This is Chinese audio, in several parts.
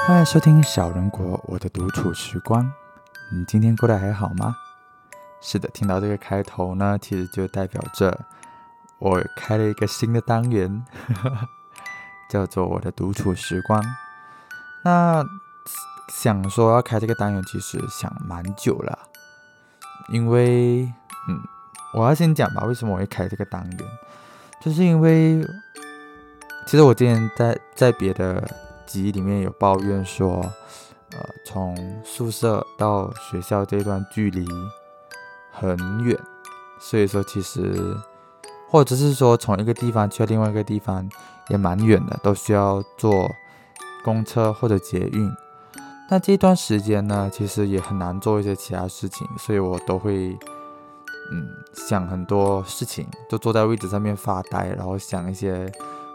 欢迎收听小人国我的独处时光。你今天过得还好吗？是的，听到这个开头呢，其实就代表着我开了一个新的单元，叫做我的独处时光。那想说要开这个单元，其实想蛮久了，因为嗯，我要先讲吧，为什么我会开这个单元，就是因为其实我之前在在别的集里面有抱怨说，呃，从宿舍到学校这段距离很远，所以说其实或者是说从一个地方去另外一个地方也蛮远的，都需要坐公车或者捷运。那这段时间呢，其实也很难做一些其他事情，所以我都会嗯想很多事情，就坐在位置上面发呆，然后想一些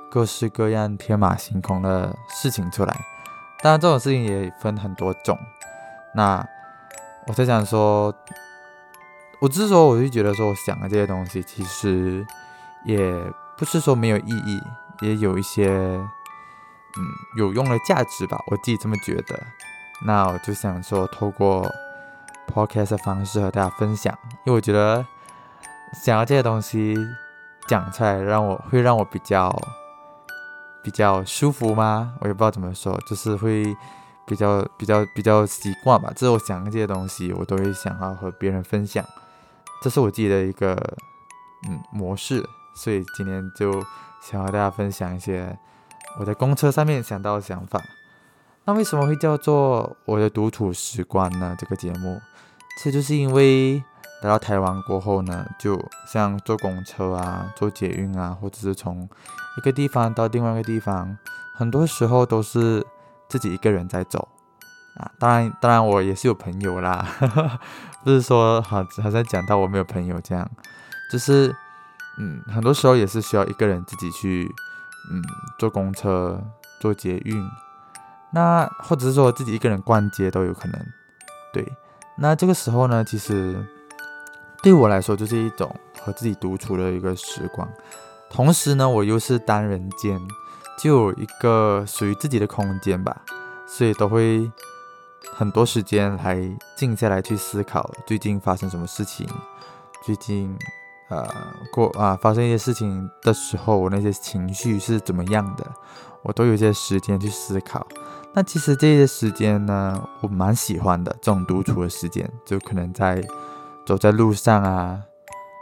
各式各样天马行空的事情出来。当然，这种事情也分很多种。那我在想说，我只是说，我就觉得说，我想的这些东西其实也不是说没有意义，也有一些嗯有用的价值吧，我自己这么觉得。那我就想说，透过 podcast 的方式和大家分享，因为我觉得想要这些东西讲出来，让我会让我比较比较舒服吗？我也不知道怎么说，就是会比较比较比较习惯吧。这是我想这些东西，我都会想要和别人分享，这是我自己的一个嗯模式，所以今天就想和大家分享一些我在公车上面想到的想法。那为什么会叫做我的独处时光呢？这个节目，其实就是因为来到台湾过后呢，就像坐公车啊、坐捷运啊，或者是从一个地方到另外一个地方，很多时候都是自己一个人在走啊。当然，当然我也是有朋友啦，不是说好好像讲到我没有朋友这样，就是嗯，很多时候也是需要一个人自己去嗯坐公车、坐捷运。那或者是说自己一个人逛街都有可能，对。那这个时候呢，其实对我来说就是一种和自己独处的一个时光。同时呢，我又是单人间，就有一个属于自己的空间吧，所以都会很多时间来静下来去思考最近发生什么事情，最近呃过啊发生一些事情的时候，我那些情绪是怎么样的，我都有一些时间去思考。那其实这些时间呢，我蛮喜欢的。这种独处的时间，就可能在走在路上啊，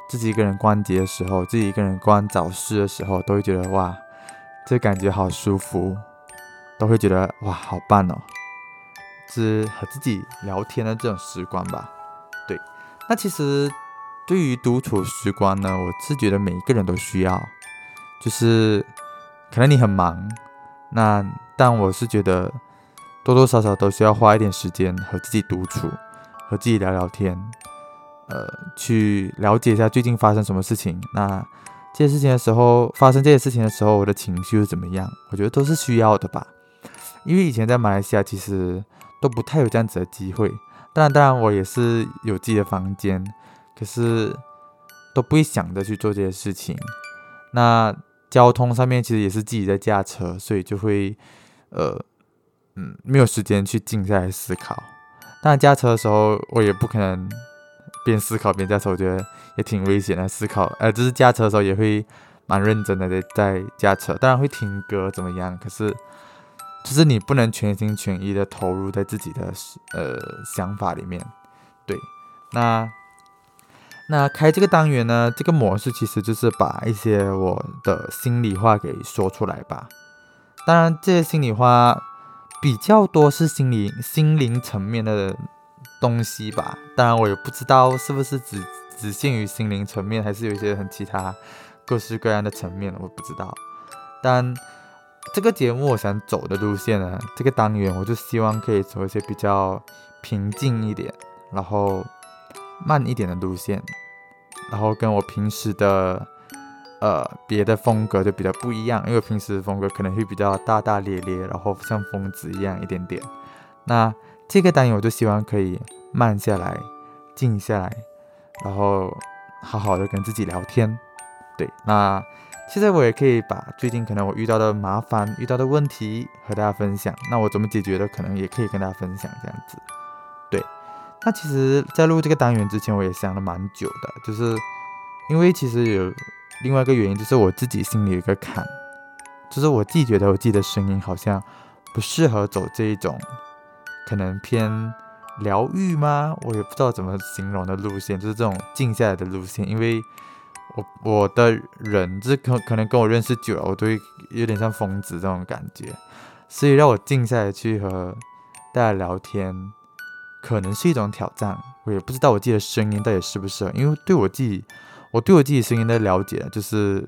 自己一个人逛街的时候，自己一个人逛早市的时候，都会觉得哇，这感觉好舒服，都会觉得哇，好棒哦，是和自己聊天的这种时光吧。对，那其实对于独处时光呢，我是觉得每一个人都需要，就是可能你很忙，那但我是觉得。多多少少都需要花一点时间和自己独处，和自己聊聊天，呃，去了解一下最近发生什么事情。那这些事情的时候，发生这些事情的时候，我的情绪是怎么样？我觉得都是需要的吧。因为以前在马来西亚其实都不太有这样子的机会。当然，当然我也是有自己的房间，可是都不会想着去做这些事情。那交通上面其实也是自己在驾车，所以就会呃。嗯，没有时间去静下来思考。当然，驾车的时候我也不可能边思考边驾车，我觉得也挺危险的。思考，呃，就是驾车的时候也会蛮认真的在在驾车，当然会听歌怎么样？可是，就是你不能全心全意的投入在自己的呃想法里面。对，那那开这个单元呢，这个模式其实就是把一些我的心里话给说出来吧。当然，这些心里话。比较多是心理、心灵层面的东西吧。当然，我也不知道是不是只只限于心灵层面，还是有一些很其他、各式各样的层面，我不知道。但这个节目我想走的路线呢，这个单元我就希望可以走一些比较平静一点，然后慢一点的路线，然后跟我平时的。呃，别的风格就比较不一样，因为平时的风格可能会比较大大咧咧，然后像疯子一样一点点。那这个单元我就希望可以慢下来，静下来，然后好好的跟自己聊天。对，那现在我也可以把最近可能我遇到的麻烦、遇到的问题和大家分享。那我怎么解决的，可能也可以跟大家分享这样子。对，那其实，在录这个单元之前，我也想了蛮久的，就是因为其实有另外一个原因，就是我自己心里有一个坎，就是我自己觉得我自己的声音好像不适合走这一种可能偏疗愈吗？我也不知道怎么形容的路线，就是这种静下来的路线，因为。我我的人，就可可能跟我认识久了，我都会有点像疯子这种感觉，所以让我静下来去和大家聊天，可能是一种挑战。我也不知道我自己的声音到底适不适合，因为对我自己，我对我自己声音的了解，就是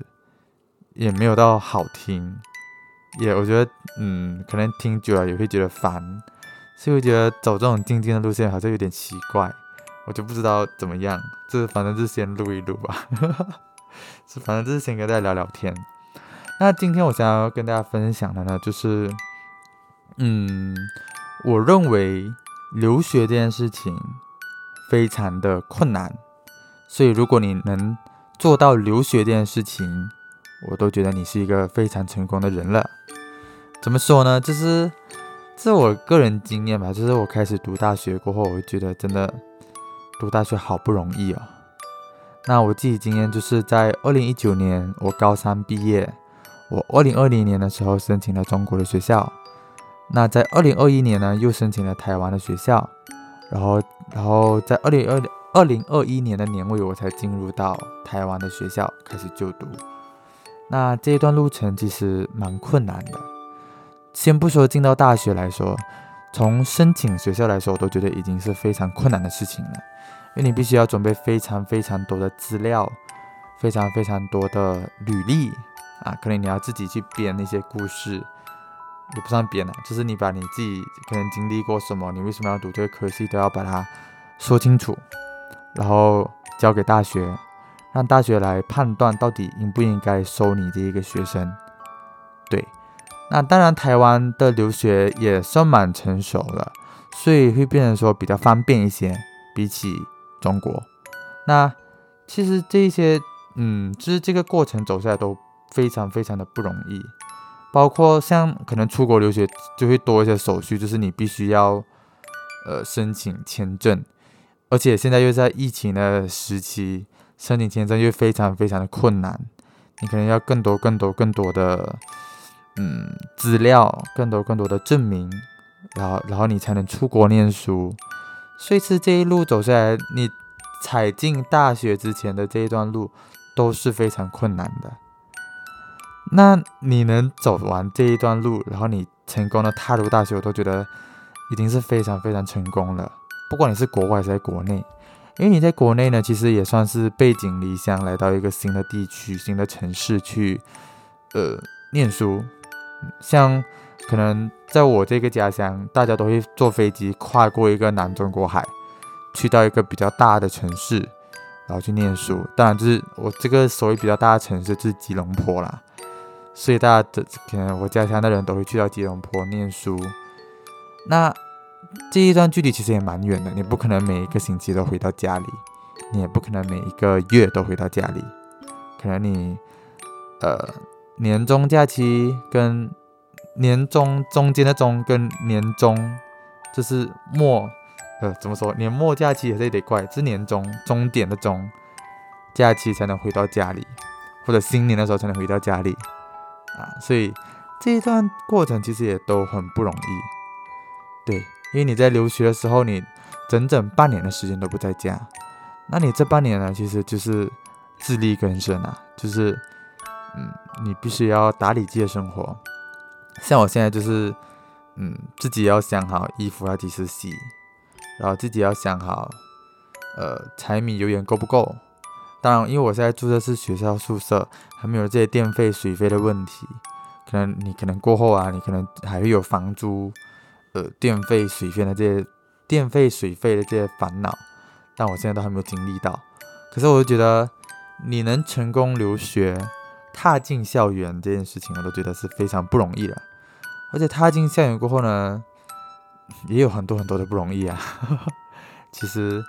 也没有到好听，也我觉得，嗯，可能听久了也会觉得烦，所以我觉得走这种静静的路线好像有点奇怪。我就不知道怎么样，这反正就先录一录吧，是反正就是先跟大家聊聊天。那今天我想要跟大家分享的呢，就是，嗯，我认为留学这件事情非常的困难，所以如果你能做到留学这件事情，我都觉得你是一个非常成功的人了。怎么说呢？就是这是我个人经验吧，就是我开始读大学过后，我觉得真的。读大学好不容易哦，那我自己经验就是在二零一九年我高三毕业，我二零二零年的时候申请了中国的学校，那在二零二一年呢又申请了台湾的学校，然后然后在二零二二零二一年的年尾我才进入到台湾的学校开始就读，那这一段路程其实蛮困难的，先不说进到大学来说，从申请学校来说我都觉得已经是非常困难的事情了。因为你必须要准备非常非常多的资料，非常非常多的履历啊，可能你要自己去编那些故事，也不算编了，就是你把你自己可能经历过什么，你为什么要读这个科系，都要把它说清楚，然后交给大学，让大学来判断到底应不应该收你这一个学生。那当然台湾的留学也算蛮成熟了，所以会变成说比较方便一些，比起。中国，那其实这一些，嗯，就是这个过程走下来都非常非常的不容易，包括像可能出国留学就会多一些手续，就是你必须要呃申请签证，而且现在又在疫情的时期，申请签证又非常非常的困难，你可能要更多更多更多的嗯资料，更多更多的证明，然后然后你才能出国念书。所以是这一路走下来，你踩进大学之前的这一段路都是非常困难的。那你能走完这一段路，然后你成功的踏入大学，我都觉得已经是非常非常成功了。不管你是国外还是在国内，因为你在国内呢，其实也算是背井离乡来到一个新的地区、新的城市去呃念书，像。可能在我这个家乡，大家都会坐飞机跨过一个南中国海，去到一个比较大的城市，然后去念书。当然，就是我这个所谓比较大的城市就是吉隆坡啦。所以大家的可能我家乡的人都会去到吉隆坡念书。那这一段距离其实也蛮远的，你不可能每一个星期都回到家里，你也不可能每一个月都回到家里。可能你呃年终假期跟年终中间的中跟年终就是末，呃，怎么说？年末假期也是得怪，是年终终点的终假期才能回到家里，或者新年的时候才能回到家里啊。所以这一段过程其实也都很不容易，对，因为你在留学的时候，你整整半年的时间都不在家，那你这半年呢，其实就是自力更生啊，就是嗯，你必须要打理自己的生活。像我现在就是，嗯，自己要想好衣服要几时洗，然后自己要想好，呃，柴米油盐够不够。当然，因为我现在住的是学校宿舍，还没有这些电费、水费的问题。可能你可能过后啊，你可能还会有房租、呃，电费、水费的这些电费、水费的这些烦恼。但我现在都还没有经历到。可是我就觉得，你能成功留学。踏进校园这件事情，我都觉得是非常不容易的。而且踏进校园过后呢，也有很多很多的不容易啊。其实，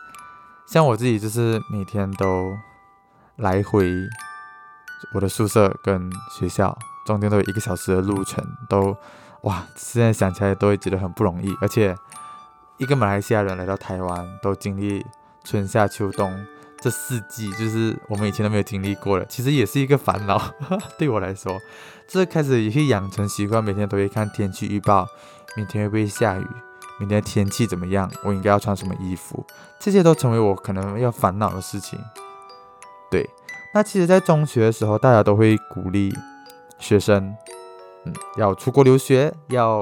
像我自己就是每天都来回我的宿舍跟学校中间都有一个小时的路程，都哇，现在想起来都会觉得很不容易。而且一个马来西亚人来到台湾，都经历春夏秋冬这四季，就是我们以前都没有经历过的，其实也是一个烦恼。对我来说，这开始也会养成习惯，每天都会看天气预报，明天会不会下雨，明天天气怎么样，我应该要穿什么衣服，这些都成为我可能要烦恼的事情。对。那其实，在中学的时候，大家都会鼓励学生，嗯，要出国留学，要，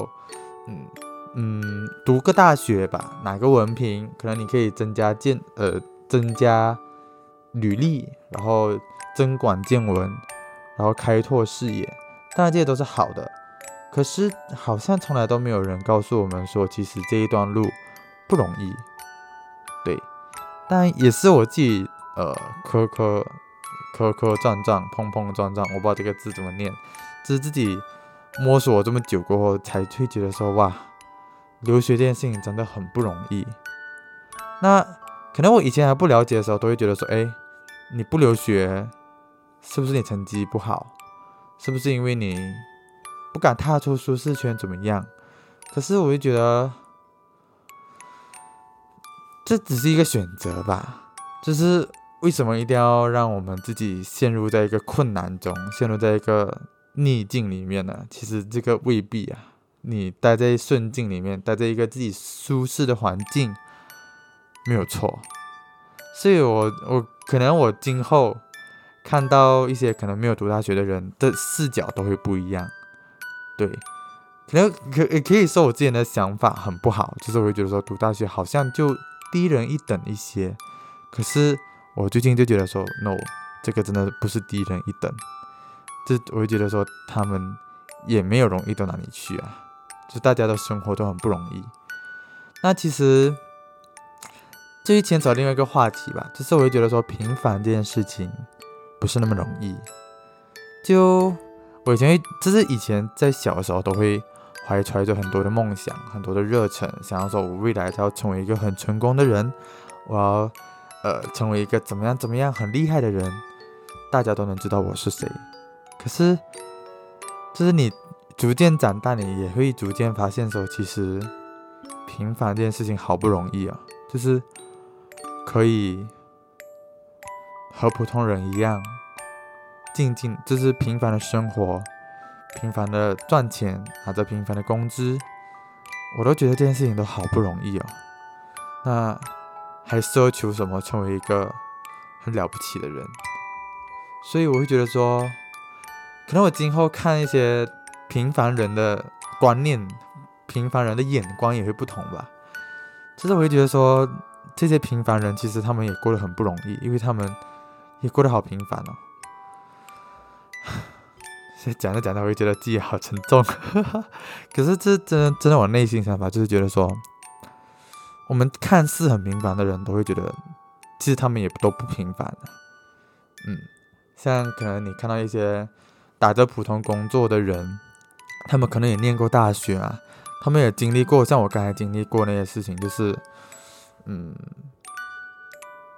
嗯嗯，读个大学吧，哪个文凭，可能你可以增加见，呃，增加履历，然后增广见闻，然后开拓视野，当然这些都是好的。可是，好像从来都没有人告诉我们说，其实这一段路不容易。对，但也是我自己，呃，磕磕。磕磕撞撞，碰碰撞撞，我不知道这个字怎么念。只是自己摸索这么久过后，才会觉得说，哇，留学这件事情真的很不容易。那可能我以前还不了解的时候，都会觉得说，哎，你不留学，是不是你成绩不好？是不是因为你不敢踏出舒适圈？怎么样？可是我就觉得，这只是一个选择吧，就是。为什么一定要让我们自己陷入在一个困难中，陷入在一个逆境里面呢？其实这个未必啊。你待在顺境里面，待在一个自己舒适的环境，没有错。所以我我可能我今后看到一些可能没有读大学的人的视角都会不一样。对，可能可也可以说我之前的想法很不好，就是我会觉得说读大学好像就低人一等一些。可是。我最近就觉得说，no，这个真的不是低人一等，这我会觉得说他们也没有容易到哪里去啊，就大家的生活都很不容易。那其实至于牵扯另外一个话题吧，就是我会觉得说平凡这件事情不是那么容易。就我以前会，就是以前在小的时候都会怀揣着很多的梦想，很多的热忱，想要说我未来要成为一个很成功的人，我要。呃，成为一个怎么样怎么样很厉害的人，大家都能知道我是谁。可是，就是你逐渐长大，你也会逐渐发现说，其实平凡这件事情好不容易啊，就是可以和普通人一样，静静就是平凡的生活，平凡的赚钱，拿着平凡的工资，我都觉得这件事情都好不容易哦。那。还奢求什么成为一个很了不起的人？所以我会觉得说，可能我今后看一些平凡人的观念、平凡人的眼光也会不同吧。其实我会觉得说，这些平凡人其实他们也过得很不容易，因为他们也过得好平凡哦。现在讲着讲着，我就觉得自己好沉重。可是这真真的，我内心想法就是觉得说。我们看似很平凡的人，都会觉得，其实他们也都不平凡的嗯，像可能你看到一些打着普通工作的人，他们可能也念过大学啊，他们也经历过像我刚才经历过那些事情，就是，嗯，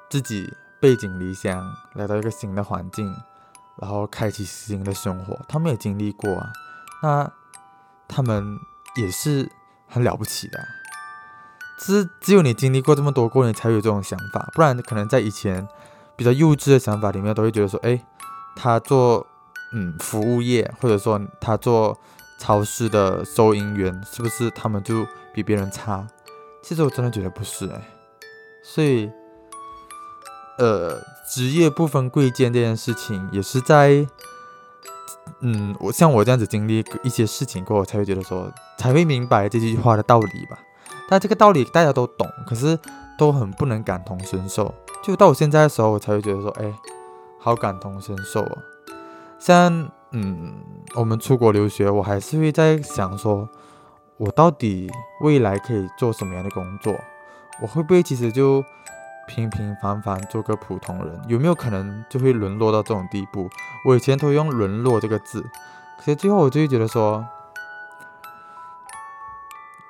自己背井离乡来到一个新的环境，然后开启新的生活，他们也经历过啊，那他们也是很了不起的。只只有你经历过这么多过，你才有这种想法，不然可能在以前比较幼稚的想法里面，都会觉得说，哎，他做嗯服务业，或者说他做超市的收银员，是不是他们就比别人差？其实我真的觉得不是哎，所以呃，职业不分贵贱这件事情，也是在嗯，我像我这样子经历一些事情过后，才会觉得说，才会明白这句话的道理吧。但这个道理大家都懂，可是都很不能感同身受。就到我现在的时候，我才会觉得说，哎，好感同身受啊。像，嗯，我们出国留学，我还是会在想说，我到底未来可以做什么样的工作？我会不会其实就平平凡凡做个普通人？有没有可能就会沦落到这种地步？我以前都用“沦落”这个字，可是最后我就会觉得说。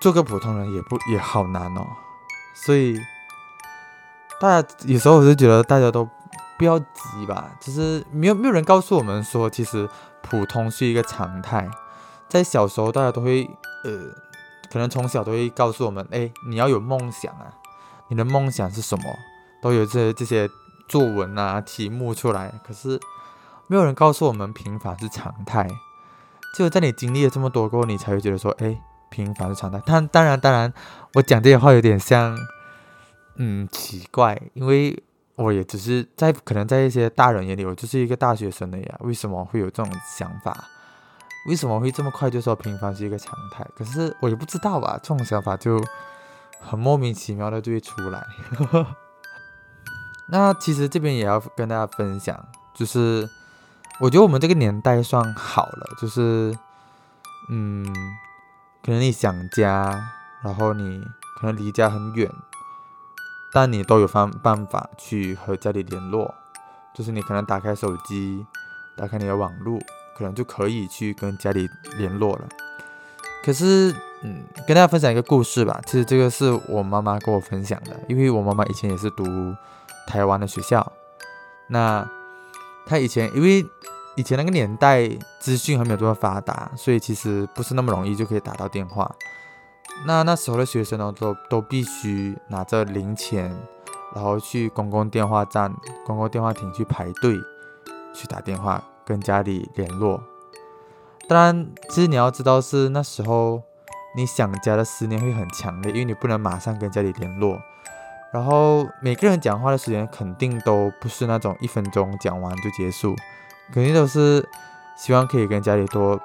做个普通人也不也好难哦，所以大家有时候我就觉得大家都不要急吧，就是没有没有人告诉我们说，其实普通是一个常态。在小时候，大家都会呃，可能从小都会告诉我们，哎，你要有梦想啊，你的梦想是什么？都有这这些作文啊题目出来，可是没有人告诉我们平凡是常态。只有在你经历了这么多过后，你才会觉得说，哎，平凡是常态。但当然，当然，我讲这些话有点像，嗯，奇怪，因为我也只是在可能在一些大人眼里，我就是一个大学生的呀，为什么会有这种想法？为什么会这么快就说平凡是一个常态？可是我也不知道吧，这种想法就很莫名其妙的就会出来。那其实这边也要跟大家分享，就是我觉得我们这个年代算好了，就是嗯，可能你想家，然后你可能离家很远，但你都有方办法去和家里联络，就是你可能打开手机，打开你的网络。可能就可以去跟家里联络了。可是，嗯，跟大家分享一个故事吧。其实这个是我妈妈跟我分享的，因为我妈妈以前也是读台湾的学校。那她以前因为以前那个年代资讯还没有这么发达，所以其实不是那么容易就可以打到电话。那那时候的学生呢，都都必须拿着零钱，然后去公共电话站、公共电话亭去排队去打电话。跟家里联络，当然，其实你要知道是那时候你想家的思念会很强烈，因为你不能马上跟家里联络。然后每个人讲话的时间肯定都不是那种一分钟讲完就结束，肯定都是希望可以跟家里多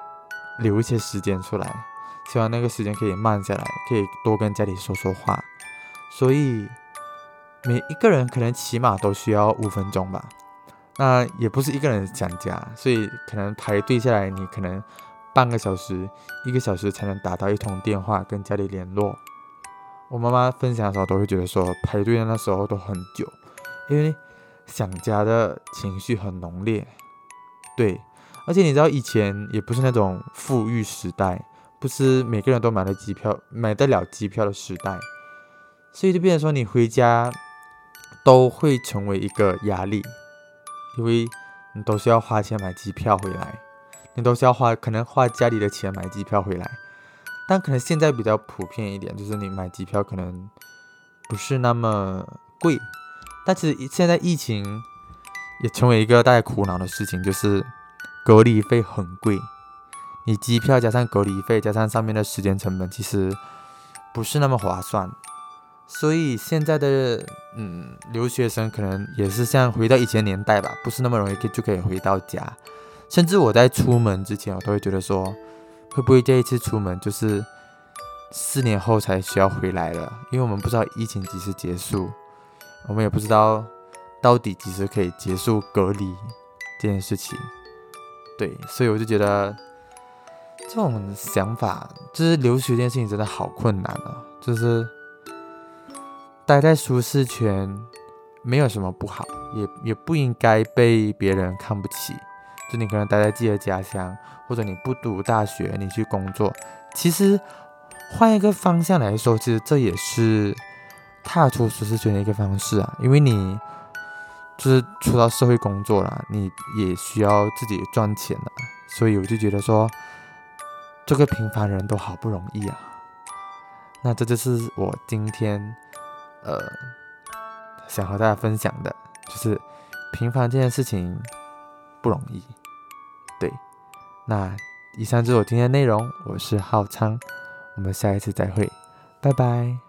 留一些时间出来，希望那个时间可以慢下来，可以多跟家里说说话。所以每一个人可能起码都需要五分钟吧。那也不是一个人想家，所以可能排队下来，你可能半个小时、一个小时才能打到一通电话跟家里联络。我妈妈分享的时候都会觉得说，排队的那时候都很久，因为想家的情绪很浓烈。对，而且你知道以前也不是那种富裕时代，不是每个人都买了机票、买得了机票的时代，所以就变成说你回家都会成为一个压力。因为你都是要花钱买机票回来，你都是要花可能花家里的钱买机票回来，但可能现在比较普遍一点，就是你买机票可能不是那么贵，但其实现在疫情也成为一个大家苦恼的事情，就是隔离费很贵，你机票加上隔离费加上上面的时间成本，其实不是那么划算。所以现在的嗯留学生可能也是像回到以前年代吧，不是那么容易就可以回到家。甚至我在出门之前，我都会觉得说，会不会这一次出门就是四年后才需要回来了？因为我们不知道疫情几时结束，我们也不知道到底几时可以结束隔离这件事情。对，所以我就觉得这种想法，就是留学这件事情真的好困难哦，就是。待在舒适圈没有什么不好，也也不应该被别人看不起。就你可能待在自己的家乡，或者你不读大学，你去工作，其实换一个方向来说，其实这也是踏出舒适圈的一个方式啊。因为你就是出到社会工作了，你也需要自己赚钱了，所以我就觉得说，这个平凡人都好不容易啊。那这就是我今天。呃，想和大家分享的，就是平凡这件事情不容易。对，那以上就是我今天的内容，我是浩昌，我们下一次再会，拜拜。